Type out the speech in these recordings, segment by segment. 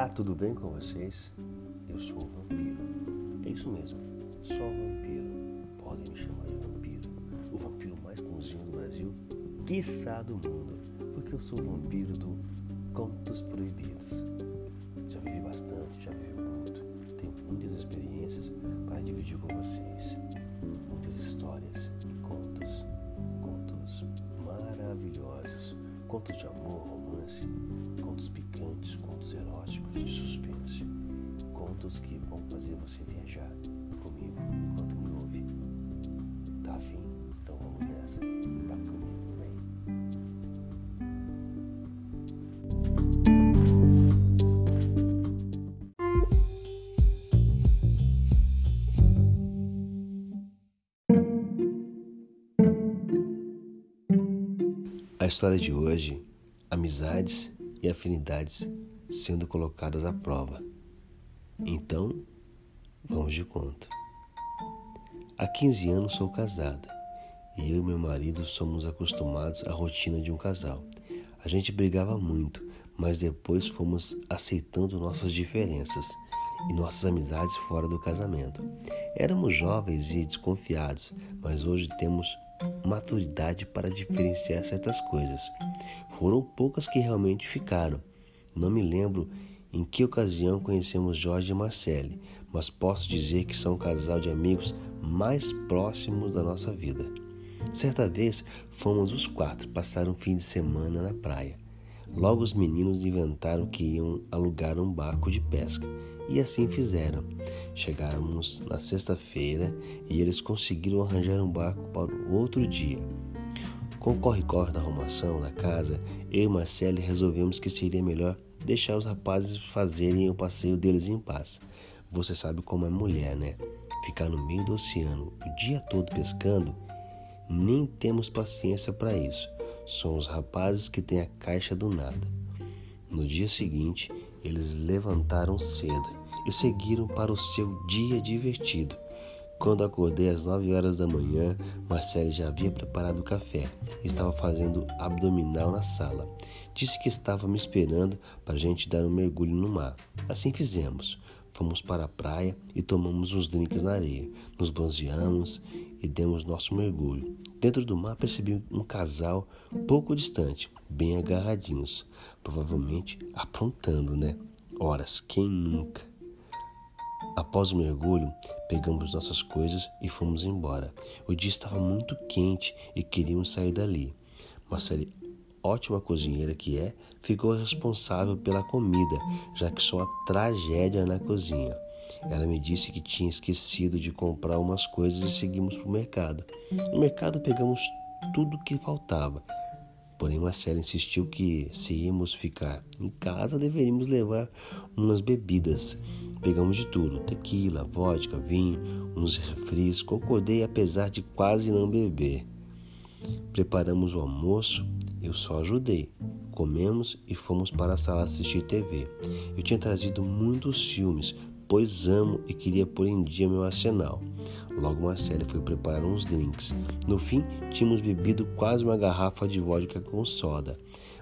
Olá, tudo bem com vocês? Eu sou um vampiro. É isso mesmo, sou um vampiro. Podem me chamar de vampiro. O vampiro mais bonzinho do Brasil, quiçá do mundo. Porque eu sou o vampiro do Contos Proibidos. Já vivi bastante, já vivi muito. Tenho muitas experiências para dividir com vocês. Muitas histórias contos. Contos maravilhosos. Contos de amor, romance, contos que vão fazer você viajar comigo enquanto me ouve. Tá afim? Então vamos nessa. Vai comigo, vem. A história de hoje, amizades e afinidades sendo colocadas à prova. Então, vamos de conta. Há 15 anos sou casada e eu e meu marido somos acostumados à rotina de um casal. A gente brigava muito, mas depois fomos aceitando nossas diferenças e nossas amizades fora do casamento. Éramos jovens e desconfiados, mas hoje temos maturidade para diferenciar certas coisas. Foram poucas que realmente ficaram. Não me lembro em que ocasião conhecemos Jorge e Marcele, mas posso dizer que são o casal de amigos mais próximos da nossa vida. Certa vez fomos os quatro passar um fim de semana na praia. Logo os meninos inventaram que iam alugar um barco de pesca e assim fizeram. Chegamos na sexta-feira e eles conseguiram arranjar um barco para o outro dia. Com o corre-corre da arrumação da casa, eu e Marcele resolvemos que seria melhor deixar os rapazes fazerem o passeio deles em paz. Você sabe como é mulher, né? Ficar no meio do oceano o dia todo pescando, nem temos paciência para isso. São os rapazes que têm a caixa do nada. No dia seguinte, eles levantaram cedo e seguiram para o seu dia divertido. Quando acordei às nove horas da manhã, Marcele já havia preparado o café estava fazendo abdominal na sala. Disse que estava me esperando para a gente dar um mergulho no mar. Assim fizemos. Fomos para a praia e tomamos uns drinks na areia. Nos bronzeamos e demos nosso mergulho. Dentro do mar percebi um casal pouco distante, bem agarradinhos. Provavelmente aprontando, né? Horas, quem nunca? Após o mergulho, pegamos nossas coisas e fomos embora. O dia estava muito quente e queríamos sair dali. Marcele, ótima cozinheira que é, ficou responsável pela comida, já que sou uma tragédia na cozinha. Ela me disse que tinha esquecido de comprar umas coisas e seguimos para o mercado. No mercado pegamos tudo que faltava. Porém, Marcela insistiu que, se íamos ficar em casa, deveríamos levar umas bebidas. Pegamos de tudo: tequila, vodka, vinho, uns refris. Concordei, apesar de quase não beber. Preparamos o almoço, eu só ajudei. Comemos e fomos para a sala assistir TV. Eu tinha trazido muitos filmes, pois amo e queria pôr em dia meu arsenal. Logo Marcele foi preparar uns drinks. No fim, tínhamos bebido quase uma garrafa de vodka com soda.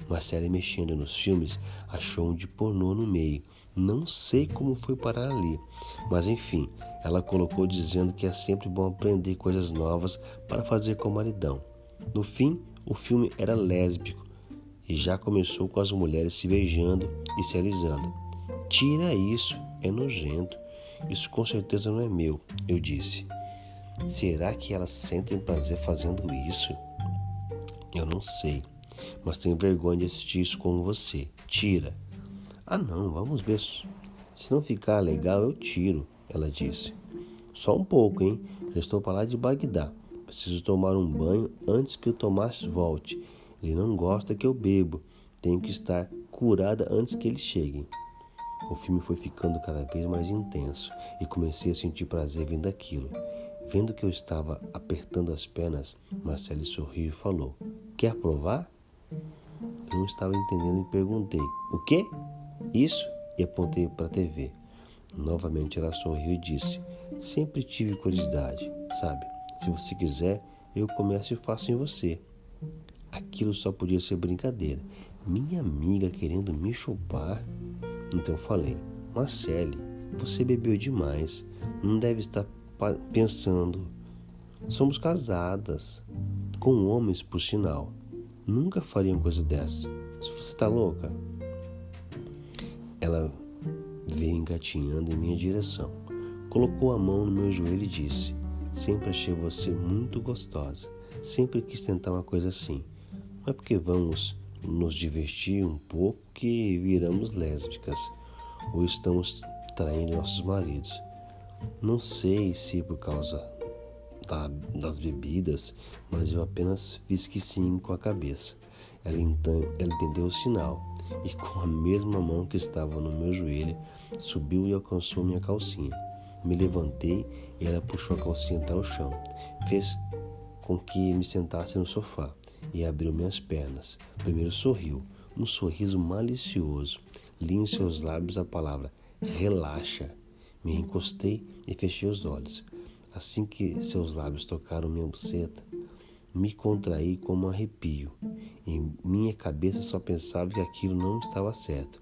Marcele, mexendo nos filmes, achou um de pornô no meio. Não sei como foi parar ali, mas enfim, ela colocou dizendo que é sempre bom aprender coisas novas para fazer com o maridão. No fim, o filme era lésbico e já começou com as mulheres se beijando e se alisando. Tira isso, é nojento. Isso com certeza não é meu, eu disse. Será que elas sentem prazer fazendo isso? Eu não sei, mas tenho vergonha de assistir isso com você. Tira. Ah, não, vamos ver. Se não ficar legal, eu tiro, ela disse. Só um pouco, hein? Já estou para lá de Bagdá. Preciso tomar um banho antes que o Tomás volte. Ele não gosta que eu bebo. Tenho que estar curada antes que eles cheguem. O filme foi ficando cada vez mais intenso e comecei a sentir prazer vendo aquilo. Vendo que eu estava apertando as pernas, Marcele sorriu e falou: Quer provar? Eu não estava entendendo e perguntei: O quê? Isso? E apontei para a TV. Novamente ela sorriu e disse: Sempre tive curiosidade, sabe? Se você quiser, eu começo e faço em você. Aquilo só podia ser brincadeira. Minha amiga querendo me chupar. Então falei: Marcele, você bebeu demais. Não deve estar pensando. Somos casadas. Com homens, por sinal. Nunca faria uma coisa dessa. Você está louca? Ela veio engatinhando em minha direção. Colocou a mão no meu joelho e disse: Sempre achei você muito gostosa. Sempre quis tentar uma coisa assim. Não é porque vamos nos divertir um pouco que viramos lésbicas ou estamos traindo nossos maridos. Não sei se por causa da, das bebidas, mas eu apenas fiz que sim com a cabeça. Ela, então, ela entendeu o sinal e, com a mesma mão que estava no meu joelho, subiu e alcançou minha calcinha. Me levantei e ela puxou a calcinha até o chão. Fez com que me sentasse no sofá e abriu minhas pernas. Primeiro sorriu, um sorriso malicioso. Li em seus lábios a palavra relaxa. Me encostei e fechei os olhos. Assim que seus lábios tocaram minha buceta, me contraí como um arrepio. Em minha cabeça só pensava que aquilo não estava certo.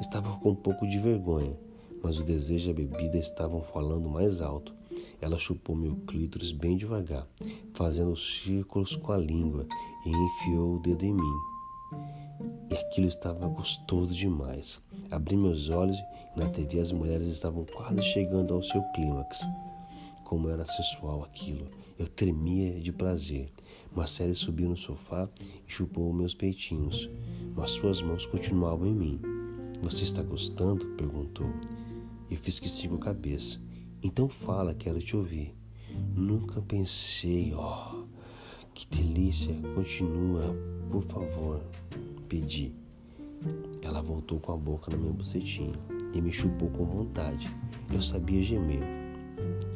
Estava com um pouco de vergonha, mas o desejo e a bebida estavam falando mais alto. Ela chupou meu clítoris bem devagar, fazendo círculos com a língua, e enfiou o dedo em mim. E aquilo estava gostoso demais. Abri meus olhos e na TV as mulheres estavam quase chegando ao seu clímax. Como era sensual aquilo. Eu tremia de prazer. Marcele subiu no sofá e chupou meus peitinhos, mas suas mãos continuavam em mim. Você está gostando? perguntou. Eu fiz que sim com a cabeça. Então fala, quero te ouvir. Nunca pensei, ó, oh, que delícia. Continua, por favor, pedi. Ela voltou com a boca na minha bucetinha e me chupou com vontade. Eu sabia gemer,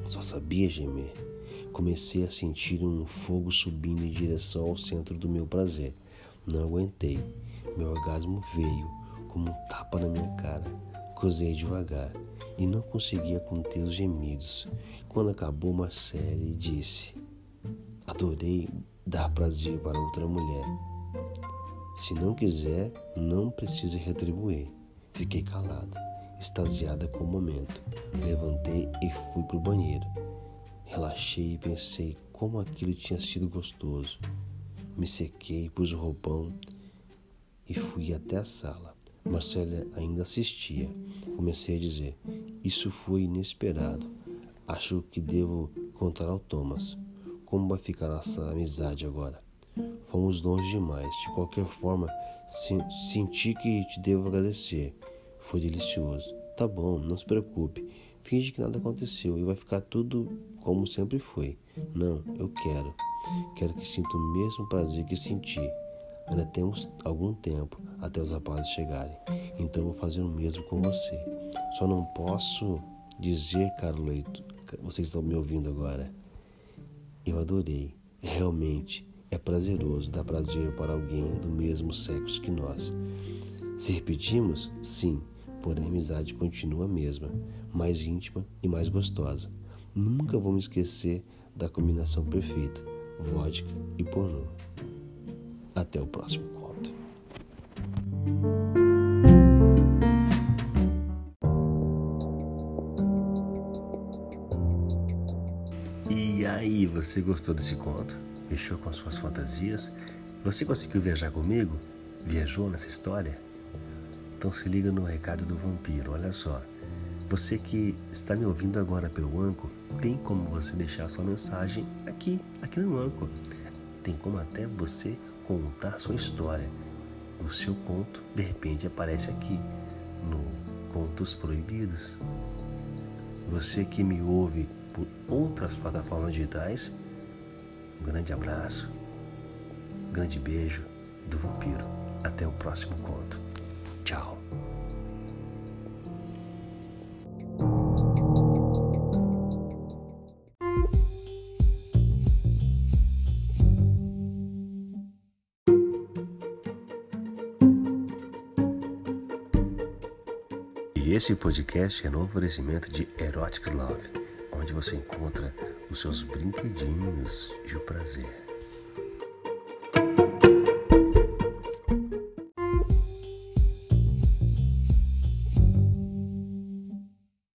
só sabia gemer. Comecei a sentir um fogo subindo em direção ao centro do meu prazer. Não aguentei. Meu orgasmo veio como um tapa na minha cara. Cozei devagar e não conseguia conter os gemidos. Quando acabou, Marcele disse: Adorei dar prazer para outra mulher. Se não quiser, não precisa retribuir. Fiquei calada, extasiada com o momento. Levantei e fui para o banheiro. Relaxei e pensei como aquilo tinha sido gostoso. Me sequei, pus o roupão e fui até a sala. Marcela ainda assistia. Comecei a dizer: Isso foi inesperado. Acho que devo contar ao Thomas. Como vai ficar nossa amizade agora? Fomos longe demais. De qualquer forma, senti que te devo agradecer. Foi delicioso. Tá bom, não se preocupe. Finge que nada aconteceu e vai ficar tudo como sempre foi. Não, eu quero. Quero que sinta o mesmo prazer que senti. Ainda temos algum tempo até os rapazes chegarem. Então vou fazer o mesmo com você. Só não posso dizer, caro vocês estão me ouvindo agora. Eu adorei. Realmente, é prazeroso dar prazer para alguém do mesmo sexo que nós. Se repetimos, sim, porém a amizade continua a mesma, mais íntima e mais gostosa. Nunca vou me esquecer da combinação perfeita: vodka e pornô. Até o próximo conto. E aí, você gostou desse conto? mexeu com suas fantasias. Você conseguiu viajar comigo? Viajou nessa história? Então se liga no recado do vampiro, olha só. Você que está me ouvindo agora pelo Anco, tem como você deixar sua mensagem aqui, aqui no Anco. Tem como até você contar sua história. O seu conto, de repente, aparece aqui no Contos Proibidos. Você que me ouve por outras plataformas digitais, um grande abraço, um grande beijo do vampiro. Até o próximo conto. Tchau. E esse podcast é no oferecimento de Erotic Love, onde você encontra os seus brinquedinhos de prazer.